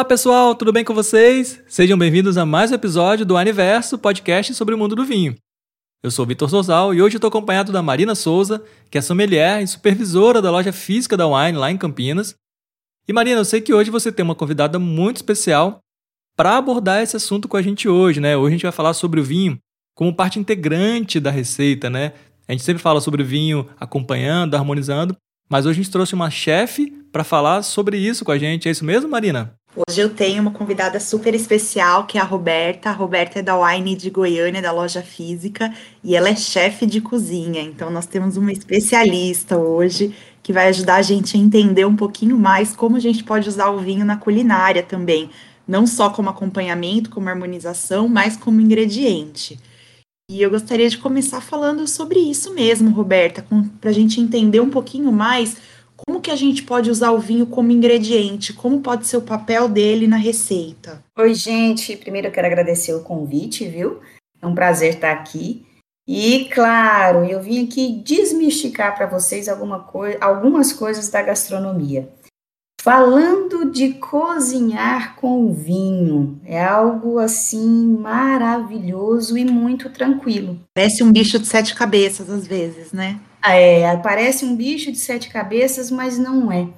Olá pessoal, tudo bem com vocês? Sejam bem-vindos a mais um episódio do Aniverso, podcast sobre o mundo do vinho. Eu sou Vitor Souzal e hoje estou acompanhado da Marina Souza, que é sommelier e supervisora da loja física da Wine lá em Campinas. E Marina, eu sei que hoje você tem uma convidada muito especial para abordar esse assunto com a gente hoje, né? Hoje a gente vai falar sobre o vinho como parte integrante da receita, né? A gente sempre fala sobre o vinho acompanhando, harmonizando, mas hoje a gente trouxe uma chefe para falar sobre isso com a gente. É isso mesmo, Marina? Hoje eu tenho uma convidada super especial, que é a Roberta. A Roberta é da Wine de Goiânia, da loja física, e ela é chefe de cozinha. Então nós temos uma especialista hoje que vai ajudar a gente a entender um pouquinho mais como a gente pode usar o vinho na culinária também, não só como acompanhamento, como harmonização, mas como ingrediente. E eu gostaria de começar falando sobre isso mesmo, Roberta, para a gente entender um pouquinho mais como que a gente pode usar o vinho como ingrediente? Como pode ser o papel dele na receita? Oi, gente. Primeiro eu quero agradecer o convite, viu? É um prazer estar aqui. E, claro, eu vim aqui desmistificar para vocês alguma coi algumas coisas da gastronomia. Falando de cozinhar com vinho, é algo assim maravilhoso e muito tranquilo. Parece um bicho de sete cabeças às vezes, né? É, parece um bicho de sete cabeças, mas não é.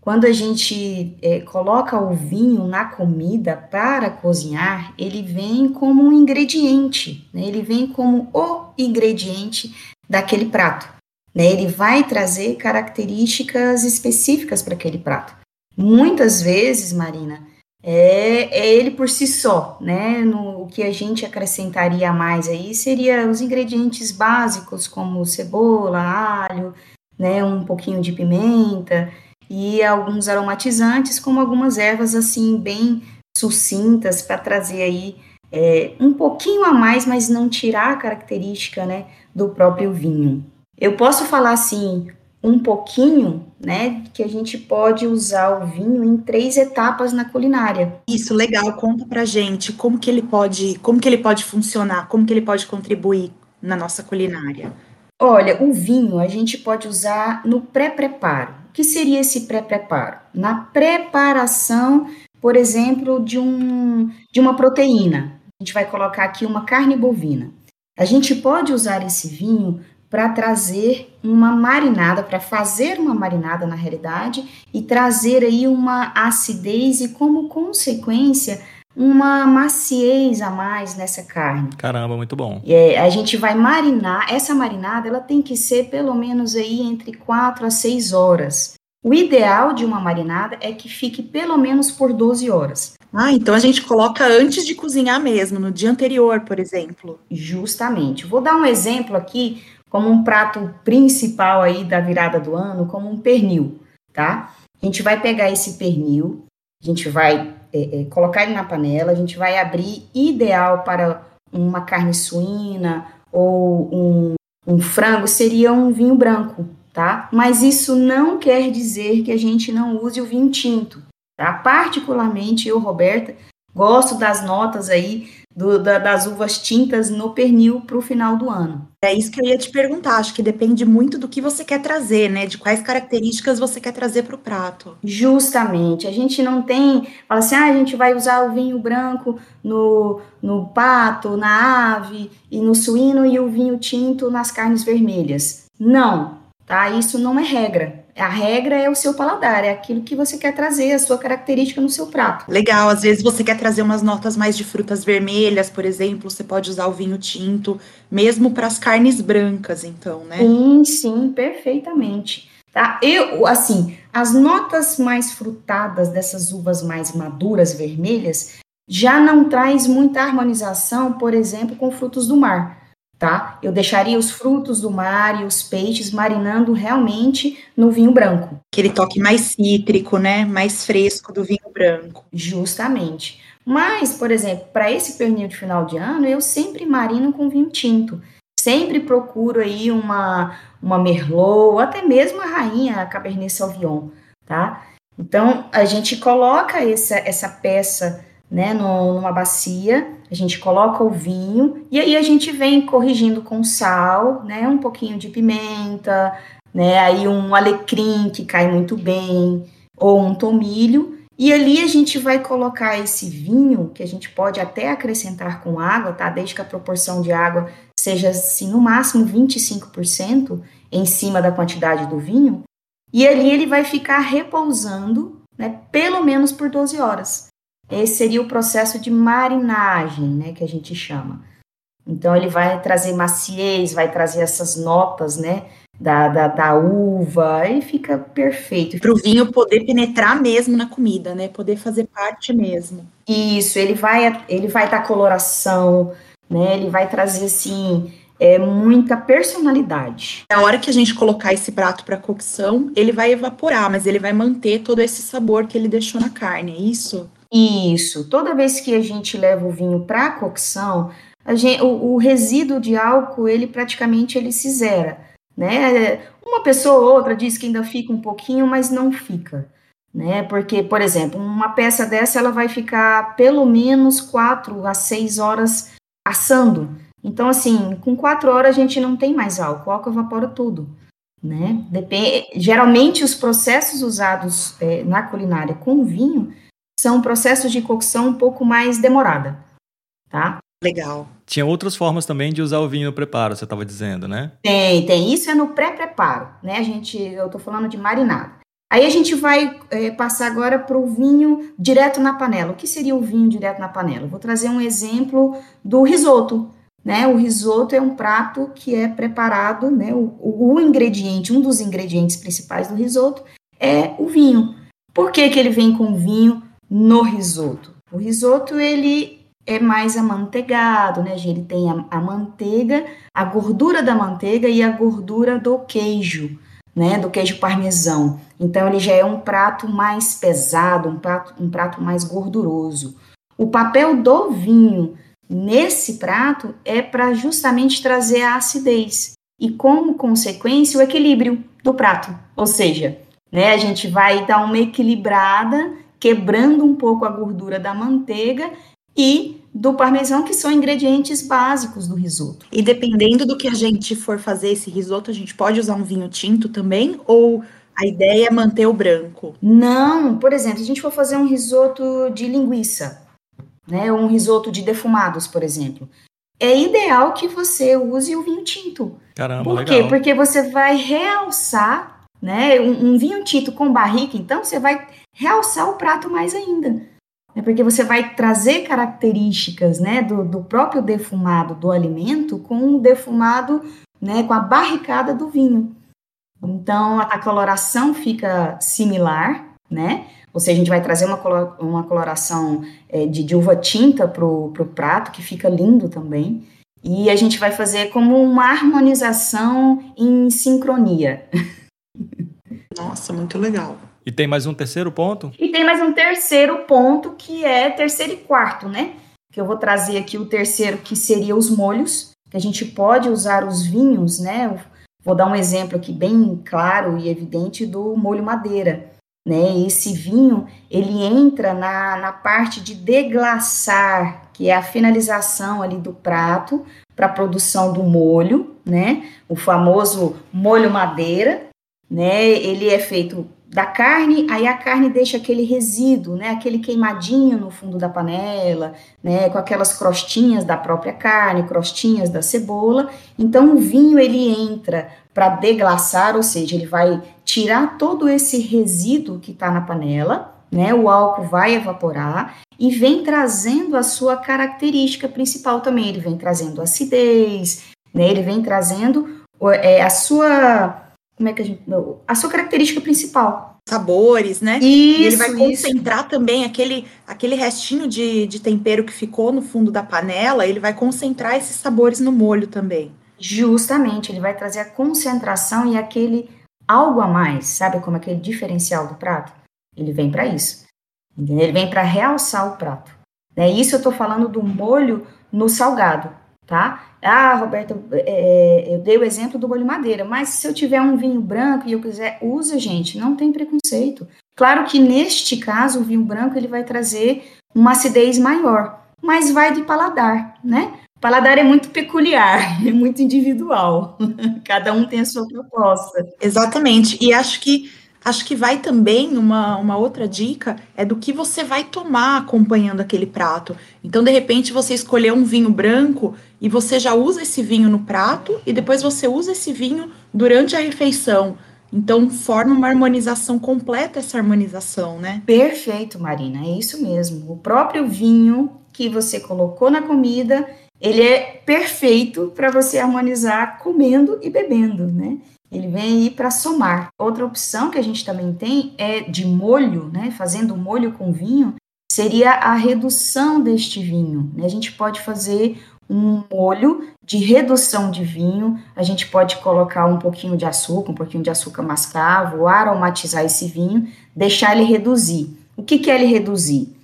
Quando a gente é, coloca o vinho na comida para cozinhar, ele vem como um ingrediente, né? ele vem como o ingrediente daquele prato. Né? Ele vai trazer características específicas para aquele prato. Muitas vezes, Marina, é, é, ele por si só, né? No, o que a gente acrescentaria mais aí seria os ingredientes básicos, como cebola, alho, né? Um pouquinho de pimenta e alguns aromatizantes, como algumas ervas assim, bem sucintas, para trazer aí é, um pouquinho a mais, mas não tirar a característica, né? Do próprio vinho. Eu posso falar assim, um pouquinho, né, que a gente pode usar o vinho em três etapas na culinária. Isso, legal. Conta pra gente como que ele pode, como que ele pode funcionar, como que ele pode contribuir na nossa culinária. Olha, o vinho a gente pode usar no pré-preparo. O que seria esse pré-preparo? Na preparação, por exemplo, de, um, de uma proteína. A gente vai colocar aqui uma carne bovina. A gente pode usar esse vinho para trazer uma marinada, para fazer uma marinada na realidade e trazer aí uma acidez e como consequência uma maciez a mais nessa carne. Caramba, muito bom. É, a gente vai marinar, essa marinada ela tem que ser pelo menos aí entre 4 a 6 horas. O ideal de uma marinada é que fique pelo menos por 12 horas. Ah, então a gente coloca antes de cozinhar mesmo, no dia anterior, por exemplo. Justamente. Vou dar um exemplo aqui como um prato principal aí da virada do ano, como um pernil, tá? A gente vai pegar esse pernil, a gente vai é, é, colocar ele na panela, a gente vai abrir ideal para uma carne suína ou um, um frango, seria um vinho branco, tá? Mas isso não quer dizer que a gente não use o vinho tinto, tá? Particularmente eu, Roberta, gosto das notas aí do, da, das uvas tintas no pernil para o final do ano. É isso que eu ia te perguntar. Acho que depende muito do que você quer trazer, né? De quais características você quer trazer para o prato. Justamente. A gente não tem. Fala assim, ah, a gente vai usar o vinho branco no, no pato, na ave e no suíno e o vinho tinto nas carnes vermelhas. Não, tá? Isso não é regra. A regra é o seu paladar, é aquilo que você quer trazer, a sua característica no seu prato. Legal, às vezes você quer trazer umas notas mais de frutas vermelhas, por exemplo, você pode usar o vinho tinto, mesmo para as carnes brancas, então, né? Sim, sim, perfeitamente. Tá? Eu, assim, as notas mais frutadas dessas uvas mais maduras, vermelhas, já não traz muita harmonização, por exemplo, com frutos do mar tá? Eu deixaria os frutos do mar e os peixes marinando realmente no vinho branco. Aquele toque mais cítrico, né? Mais fresco do vinho branco. Justamente. Mas, por exemplo, para esse pernil de final de ano, eu sempre marino com vinho tinto. Sempre procuro aí uma, uma Merlot, até mesmo a rainha a Cabernet Sauvignon, tá? Então, a gente coloca essa, essa peça né, no, numa bacia, a gente coloca o vinho e aí a gente vem corrigindo com sal, né, um pouquinho de pimenta, né, aí um alecrim que cai muito bem, ou um tomilho, E ali a gente vai colocar esse vinho, que a gente pode até acrescentar com água, tá? Desde que a proporção de água seja, assim, no máximo 25% em cima da quantidade do vinho. E ali ele vai ficar repousando, né, pelo menos por 12 horas. Esse seria o processo de marinagem, né, que a gente chama. Então ele vai trazer maciez, vai trazer essas notas, né, da, da, da uva, e fica perfeito. Para o vinho poder penetrar mesmo na comida, né, poder fazer parte mesmo. Isso, ele vai ele vai dar coloração, né, ele vai trazer assim é muita personalidade. Na hora que a gente colocar esse prato para cocção, ele vai evaporar, mas ele vai manter todo esse sabor que ele deixou na carne, é isso? Isso. Toda vez que a gente leva o vinho para cocção, gente, o, o, resíduo de álcool, ele praticamente ele se zera, né? Uma pessoa ou outra diz que ainda fica um pouquinho, mas não fica, né? Porque, por exemplo, uma peça dessa ela vai ficar pelo menos quatro a seis horas assando. Então, assim, com quatro horas a gente não tem mais álcool, o álcool evapora tudo. Né? Depende, geralmente os processos usados é, na culinária com vinho são processos de cocção um pouco mais demorada, tá? Legal. Tinha outras formas também de usar o vinho no preparo, você estava dizendo, né? Tem, tem. Isso é no pré-preparo, né? A gente, eu estou falando de marinada. Aí a gente vai é, passar agora para o vinho direto na panela. O que seria o vinho direto na panela? vou trazer um exemplo do risoto. Né? O risoto é um prato que é preparado, né? O, o, o, ingrediente, um dos ingredientes principais do risoto é o vinho. Por que, que ele vem com vinho no risoto? O risoto ele é mais amanteigado, né? Ele tem a, a manteiga, a gordura da manteiga e a gordura do queijo, né? Do queijo parmesão. Então ele já é um prato mais pesado, um prato, um prato mais gorduroso. O papel do vinho nesse prato é para justamente trazer a acidez e, como consequência, o equilíbrio do prato. Ou seja, né, a gente vai dar uma equilibrada, quebrando um pouco a gordura da manteiga e do parmesão, que são ingredientes básicos do risoto. E dependendo do que a gente for fazer esse risoto, a gente pode usar um vinho tinto também? Ou a ideia é manter o branco? Não, por exemplo, se a gente for fazer um risoto de linguiça, né? Um risoto de defumados, por exemplo. É ideal que você use o vinho tinto. Caramba, Por quê? Legal. Porque você vai realçar, né? Um, um, vinho tinto com barrica, então você vai realçar o prato mais ainda. É porque você vai trazer características, né, do, do próprio defumado do alimento com o defumado, né, com a barricada do vinho. Então a coloração fica similar, né? Ou seja, a gente vai trazer uma, uma coloração é, de, de, uva tinta para o prato, que fica lindo também. E a gente vai fazer como uma harmonização em sincronia. Nossa, muito legal. E tem mais um terceiro ponto? E tem mais um terceiro ponto, que é terceiro e quarto, né? Que eu vou trazer aqui o terceiro, que seria os molhos, que a gente pode usar os vinhos, né? Vou dar um exemplo aqui bem claro e evidente do molho madeira né? Esse vinho ele entra na, na parte de deglaçar, que é a finalização ali do prato para a produção do molho, né? O famoso molho madeira, né? Ele é feito da carne, aí a carne deixa aquele resíduo, né, aquele queimadinho no fundo da panela, né, com aquelas crostinhas da própria carne, crostinhas da cebola. Então o vinho ele entra para deglaçar, ou seja, ele vai tirar todo esse resíduo que está na panela, né, o álcool vai evaporar e vem trazendo a sua característica principal também. Ele vem trazendo acidez, né, ele vem trazendo é, a sua como é que a gente. A sua característica principal. Sabores, né? Isso, e ele vai concentrar isso. também aquele, aquele restinho de, de tempero que ficou no fundo da panela, ele vai concentrar esses sabores no molho também. Justamente, ele vai trazer a concentração e aquele algo a mais, sabe como aquele diferencial do prato? Ele vem para isso. Entendeu? Ele vem para realçar o prato. É isso eu estou falando do molho no salgado tá? Ah, Roberta, é, eu dei o exemplo do molho madeira, mas se eu tiver um vinho branco e eu quiser, usa, gente, não tem preconceito. Claro que neste caso, o vinho branco ele vai trazer uma acidez maior, mas vai de paladar, né? Paladar é muito peculiar, é muito individual. Cada um tem a sua proposta. Exatamente. E acho que Acho que vai também uma, uma outra dica é do que você vai tomar acompanhando aquele prato. Então, de repente, você escolheu um vinho branco e você já usa esse vinho no prato e depois você usa esse vinho durante a refeição. Então, forma uma harmonização completa essa harmonização, né? Perfeito, Marina, é isso mesmo. O próprio vinho que você colocou na comida, ele é perfeito para você harmonizar comendo e bebendo, né? Ele vem aí para somar. Outra opção que a gente também tem é de molho, né? Fazendo molho com vinho, seria a redução deste vinho. Né? A gente pode fazer um molho de redução de vinho, a gente pode colocar um pouquinho de açúcar, um pouquinho de açúcar mascavo, aromatizar esse vinho, deixar ele reduzir. O que, que é ele reduzir?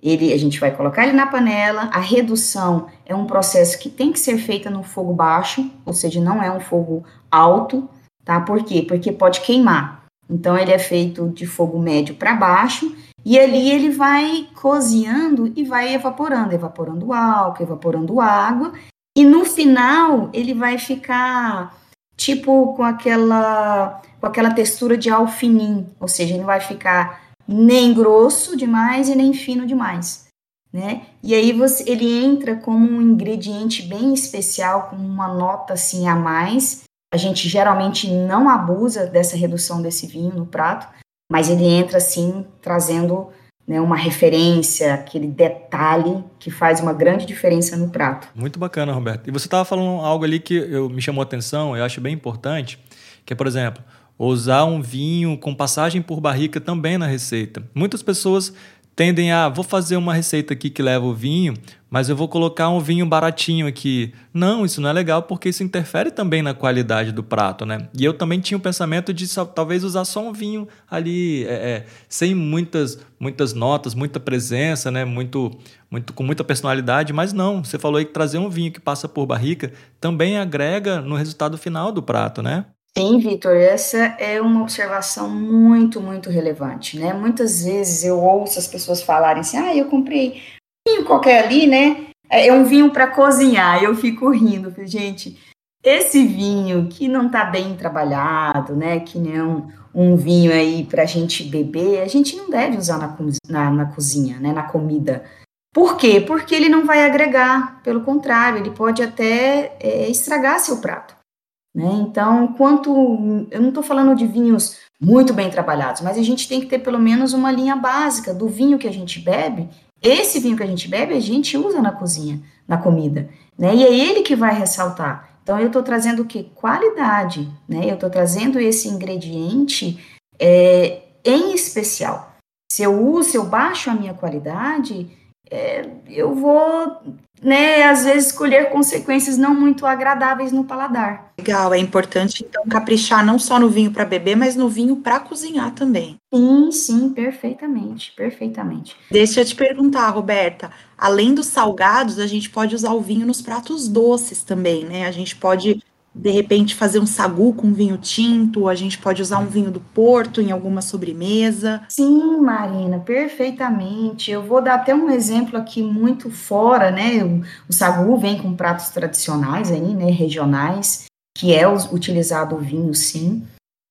Ele, a gente vai colocar ele na panela. A redução é um processo que tem que ser feita no fogo baixo, ou seja, não é um fogo alto, tá? Por quê? Porque pode queimar. Então ele é feito de fogo médio para baixo e ali ele vai cozinhando e vai evaporando, evaporando álcool, evaporando água, e no final ele vai ficar tipo com aquela com aquela textura de alfinim, ou seja, ele vai ficar nem grosso demais e nem fino demais, né? E aí você, ele entra como um ingrediente bem especial, com uma nota assim a mais. A gente geralmente não abusa dessa redução desse vinho no prato, mas ele entra assim trazendo né, uma referência, aquele detalhe que faz uma grande diferença no prato. Muito bacana, Roberto. E você estava falando algo ali que eu, me chamou a atenção, eu acho bem importante, que é, por exemplo, usar um vinho com passagem por barrica também na receita. Muitas pessoas tendem a vou fazer uma receita aqui que leva o vinho, mas eu vou colocar um vinho baratinho aqui. Não, isso não é legal porque isso interfere também na qualidade do prato, né? E eu também tinha o pensamento de talvez usar só um vinho ali, é, é, sem muitas muitas notas, muita presença, né? Muito, muito com muita personalidade, mas não. Você falou aí que trazer um vinho que passa por barrica também agrega no resultado final do prato, né? Sim, Vitor, essa é uma observação muito, muito relevante, né? Muitas vezes eu ouço as pessoas falarem assim, ah, eu comprei um vinho qualquer ali, né? É um vinho para cozinhar. Eu fico rindo, gente. Esse vinho que não está bem trabalhado, né? Que nem um, um vinho aí para a gente beber, a gente não deve usar na, na, na cozinha, né? Na comida. Por quê? Porque ele não vai agregar. Pelo contrário, ele pode até é, estragar seu prato. Né? Então, quanto. Eu não estou falando de vinhos muito bem trabalhados, mas a gente tem que ter pelo menos uma linha básica do vinho que a gente bebe. Esse vinho que a gente bebe, a gente usa na cozinha, na comida. Né? E é ele que vai ressaltar. Então, eu estou trazendo o que? Qualidade. Né? Eu estou trazendo esse ingrediente é, em especial. Se eu uso, se eu baixo a minha qualidade, é, eu vou né, às vezes escolher consequências não muito agradáveis no paladar. Legal, é importante então caprichar não só no vinho para beber, mas no vinho para cozinhar também. Sim, sim, perfeitamente, perfeitamente. Deixa eu te perguntar, Roberta, além dos salgados, a gente pode usar o vinho nos pratos doces também, né? A gente pode de repente fazer um sagu com vinho tinto, a gente pode usar um vinho do Porto em alguma sobremesa. Sim, Marina, perfeitamente. Eu vou dar até um exemplo aqui muito fora, né? O, o sagu vem com pratos tradicionais aí, né, regionais, que é utilizado o vinho, sim.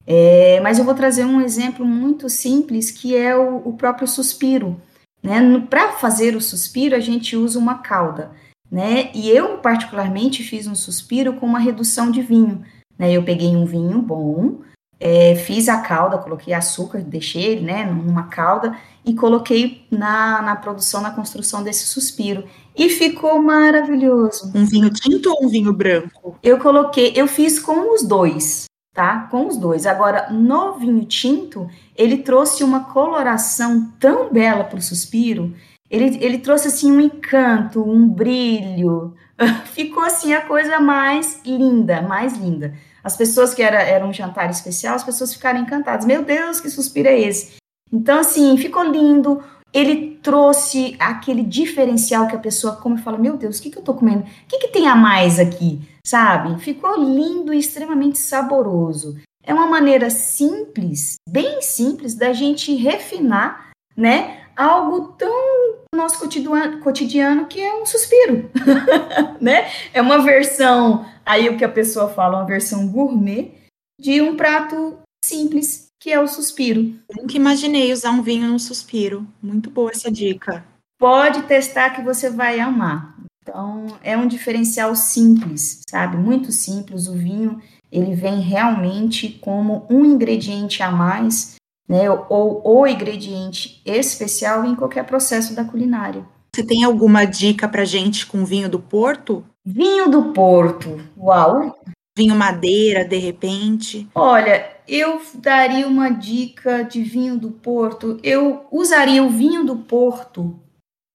É, mas eu vou trazer um exemplo muito simples, que é o, o próprio suspiro. Né? Para fazer o suspiro, a gente usa uma calda né? E eu, particularmente, fiz um suspiro com uma redução de vinho. Né? Eu peguei um vinho bom, é, fiz a calda, coloquei açúcar, deixei ele né, numa calda e coloquei na, na produção, na construção desse suspiro. E ficou maravilhoso. Um vinho tinto ou um vinho branco? Eu coloquei, eu fiz com os dois, tá? Com os dois. Agora, no vinho tinto, ele trouxe uma coloração tão bela para o suspiro ele, ele trouxe assim um encanto, um brilho. Ficou assim a coisa mais linda, mais linda. As pessoas que era, era um jantar especial, as pessoas ficaram encantadas. Meu Deus, que suspiro é esse? Então, assim, ficou lindo. Ele trouxe aquele diferencial que a pessoa come e fala: Meu Deus, o que, que eu tô comendo? O que, que tem a mais aqui? Sabe? Ficou lindo e extremamente saboroso. É uma maneira simples, bem simples, da gente refinar, né? Algo tão nosso cotidiano, cotidiano que é um suspiro, né? É uma versão, aí o que a pessoa fala, uma versão gourmet de um prato simples, que é o suspiro. Nunca imaginei usar um vinho no suspiro. Muito boa essa dica. Pode testar que você vai amar. Então, é um diferencial simples, sabe? Muito simples. O vinho, ele vem realmente como um ingrediente a mais, né? Ou o ingrediente especial em qualquer processo da culinária. Você tem alguma dica pra gente com vinho do Porto? Vinho do Porto, uau! Vinho madeira, de repente? Olha, eu daria uma dica de vinho do Porto. Eu usaria o vinho do Porto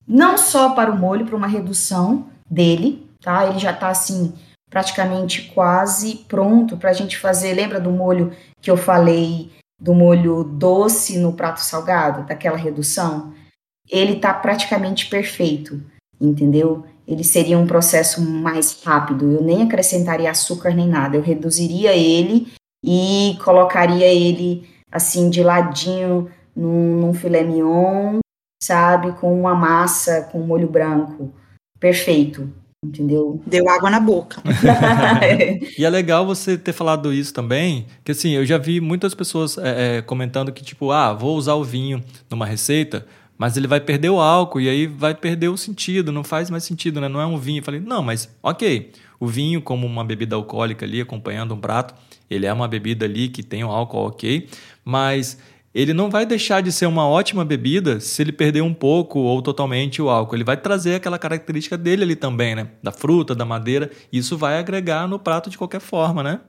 não só para o molho, para uma redução dele, tá? Ele já está assim praticamente quase pronto para a gente fazer. Lembra do molho que eu falei do molho doce no prato salgado, daquela redução? Ele está praticamente perfeito, entendeu? Ele seria um processo mais rápido. Eu nem acrescentaria açúcar nem nada. Eu reduziria ele e colocaria ele assim de ladinho num, num filé mignon sabe? Com uma massa com molho branco. Perfeito. Entendeu? Deu água na boca. e é legal você ter falado isso também, que assim, eu já vi muitas pessoas é, é, comentando que, tipo, ah, vou usar o vinho numa receita, mas ele vai perder o álcool e aí vai perder o sentido, não faz mais sentido, né? Não é um vinho. Eu falei, não, mas ok, o vinho como uma bebida alcoólica ali, acompanhando um prato, ele é uma bebida ali que tem o álcool ok, mas ele não vai deixar de ser uma ótima bebida se ele perder um pouco ou totalmente o álcool. Ele vai trazer aquela característica dele ali também, né? Da fruta, da madeira. Isso vai agregar no prato de qualquer forma, né?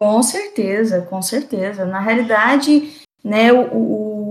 Com certeza, com certeza. Na realidade, né, o, o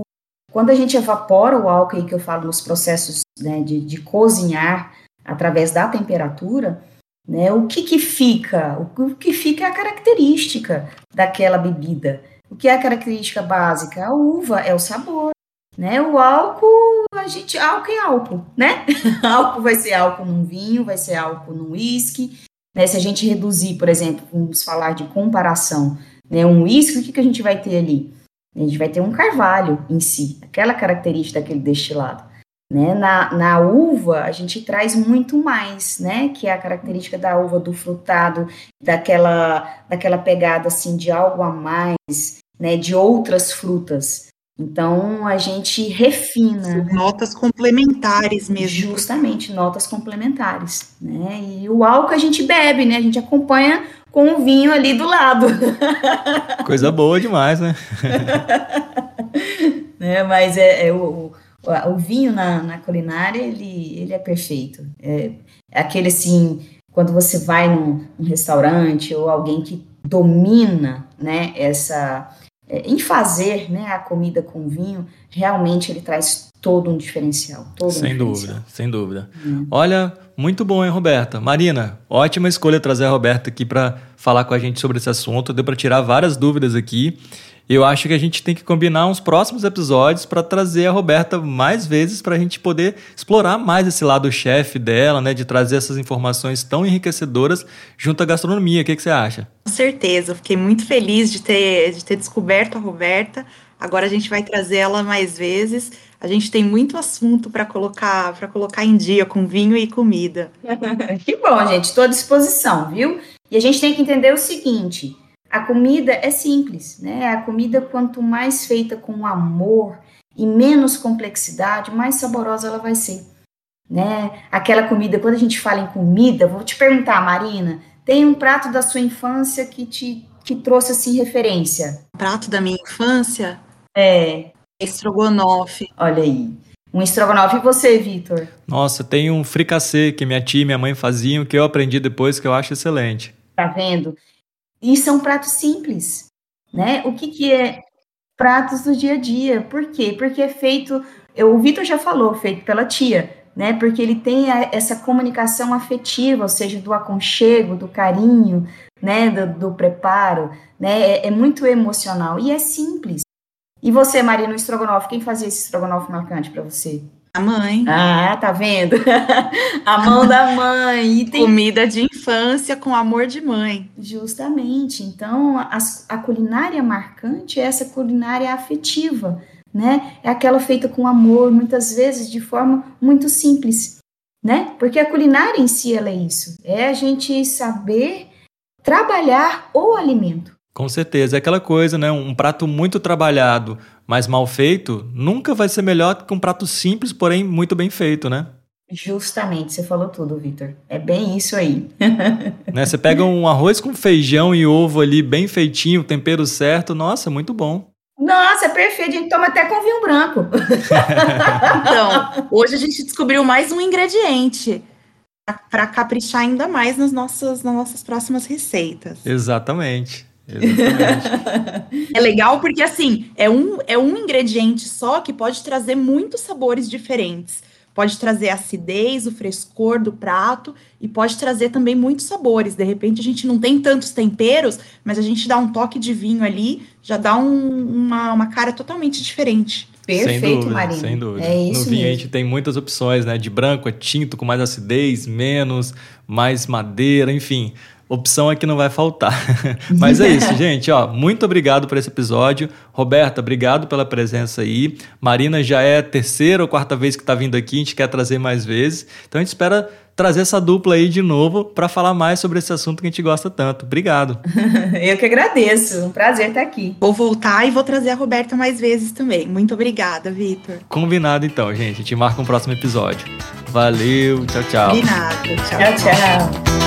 quando a gente evapora o álcool, que eu falo nos processos né, de, de cozinhar através da temperatura, né, o que, que fica? O que fica é a característica daquela bebida. O que é a característica básica? A uva é o sabor, né? O álcool, a gente, álcool é álcool, né? álcool vai ser álcool num vinho, vai ser álcool num uísque, né? Se a gente reduzir, por exemplo, vamos falar de comparação, né? Um uísque, o que, que a gente vai ter ali? A gente vai ter um carvalho em si, aquela característica daquele destilado. Né? Na, na uva, a gente traz muito mais, né? Que é a característica da uva, do frutado, daquela, daquela pegada assim de algo a mais, né? De outras frutas. Então a gente refina. Né? Notas complementares mesmo. Justamente, notas complementares. Né? E o álcool a gente bebe, né? A gente acompanha com o vinho ali do lado. Coisa boa demais, né? né? Mas é, é o o vinho na, na culinária, ele, ele é perfeito. É, é aquele assim, quando você vai num, num, restaurante ou alguém que domina, né, essa... É, em fazer né, a comida com vinho, realmente ele traz todo um diferencial. Todo sem um diferencial. dúvida, sem dúvida. Hum. Olha, muito bom, hein, Roberta? Marina, ótima escolha trazer a Roberta aqui para falar com a gente sobre esse assunto. Deu para tirar várias dúvidas aqui. Eu acho que a gente tem que combinar uns próximos episódios para trazer a Roberta mais vezes para a gente poder explorar mais esse lado chefe dela, né? De trazer essas informações tão enriquecedoras junto à gastronomia. O que, que você acha? Com certeza, fiquei muito feliz de ter, de ter descoberto a Roberta. Agora a gente vai trazer ela mais vezes. A gente tem muito assunto para colocar para colocar em dia com vinho e comida. que bom, gente. Estou à disposição, viu? E a gente tem que entender o seguinte a comida é simples, né? A comida, quanto mais feita com amor e menos complexidade, mais saborosa ela vai ser, né? Aquela comida, quando a gente fala em comida, vou te perguntar, Marina, tem um prato da sua infância que te que trouxe assim referência? Prato da minha infância? É. Estrogonofe. Olha aí. Um estrogonofe. E você, Vitor? Nossa, tem um fricassê que minha tia e minha mãe faziam, que eu aprendi depois, que eu acho excelente. Tá vendo? E são pratos simples, né? O que, que é pratos do dia a dia? Por quê? Porque é feito, eu, o Vitor já falou, feito pela tia, né? Porque ele tem a, essa comunicação afetiva, ou seja, do aconchego, do carinho, né? Do, do preparo, né? É, é, muito emocional e é simples. E você, Marina, o estrogonofe, quem fazia esse estrogonofe marcante para você? A mãe. Ah, tá vendo? a mão da mãe. Tem... Comida de infância com amor de mãe. Justamente. Então, a, a culinária marcante é essa culinária afetiva, né? É aquela feita com amor, muitas vezes de forma muito simples, né? Porque a culinária em si ela é isso. É a gente saber trabalhar o alimento. Com certeza. É aquela coisa, né? Um prato muito trabalhado, mas mal feito, nunca vai ser melhor que um prato simples, porém muito bem feito, né? Justamente, você falou tudo, Vitor. É bem isso aí. né? Você pega um arroz com feijão e ovo ali bem feitinho, tempero certo, nossa, muito bom. Nossa, é perfeito. A gente toma até com vinho branco. então, hoje a gente descobriu mais um ingrediente para caprichar ainda mais nas nossas, nas nossas próximas receitas. Exatamente. Exatamente. é legal porque assim é um, é um ingrediente só que pode trazer muitos sabores diferentes. Pode trazer a acidez, o frescor do prato e pode trazer também muitos sabores. De repente a gente não tem tantos temperos, mas a gente dá um toque de vinho ali, já dá um, uma, uma cara totalmente diferente. Perfeito, sem dúvida, Marina. Sem dúvida. É isso no vinho mesmo. a gente tem muitas opções, né? De branco, é tinto, com mais acidez, menos, mais madeira, enfim. Opção é que não vai faltar. Mas é isso, gente. Ó, muito obrigado por esse episódio. Roberta, obrigado pela presença aí. Marina já é a terceira ou quarta vez que está vindo aqui. A gente quer trazer mais vezes. Então a gente espera trazer essa dupla aí de novo para falar mais sobre esse assunto que a gente gosta tanto. Obrigado. Eu que agradeço. Um prazer estar aqui. Vou voltar e vou trazer a Roberta mais vezes também. Muito obrigada, Vitor. Combinado então, gente. A gente marca um próximo episódio. Valeu, tchau, tchau. Combinado. tchau. tchau. tchau.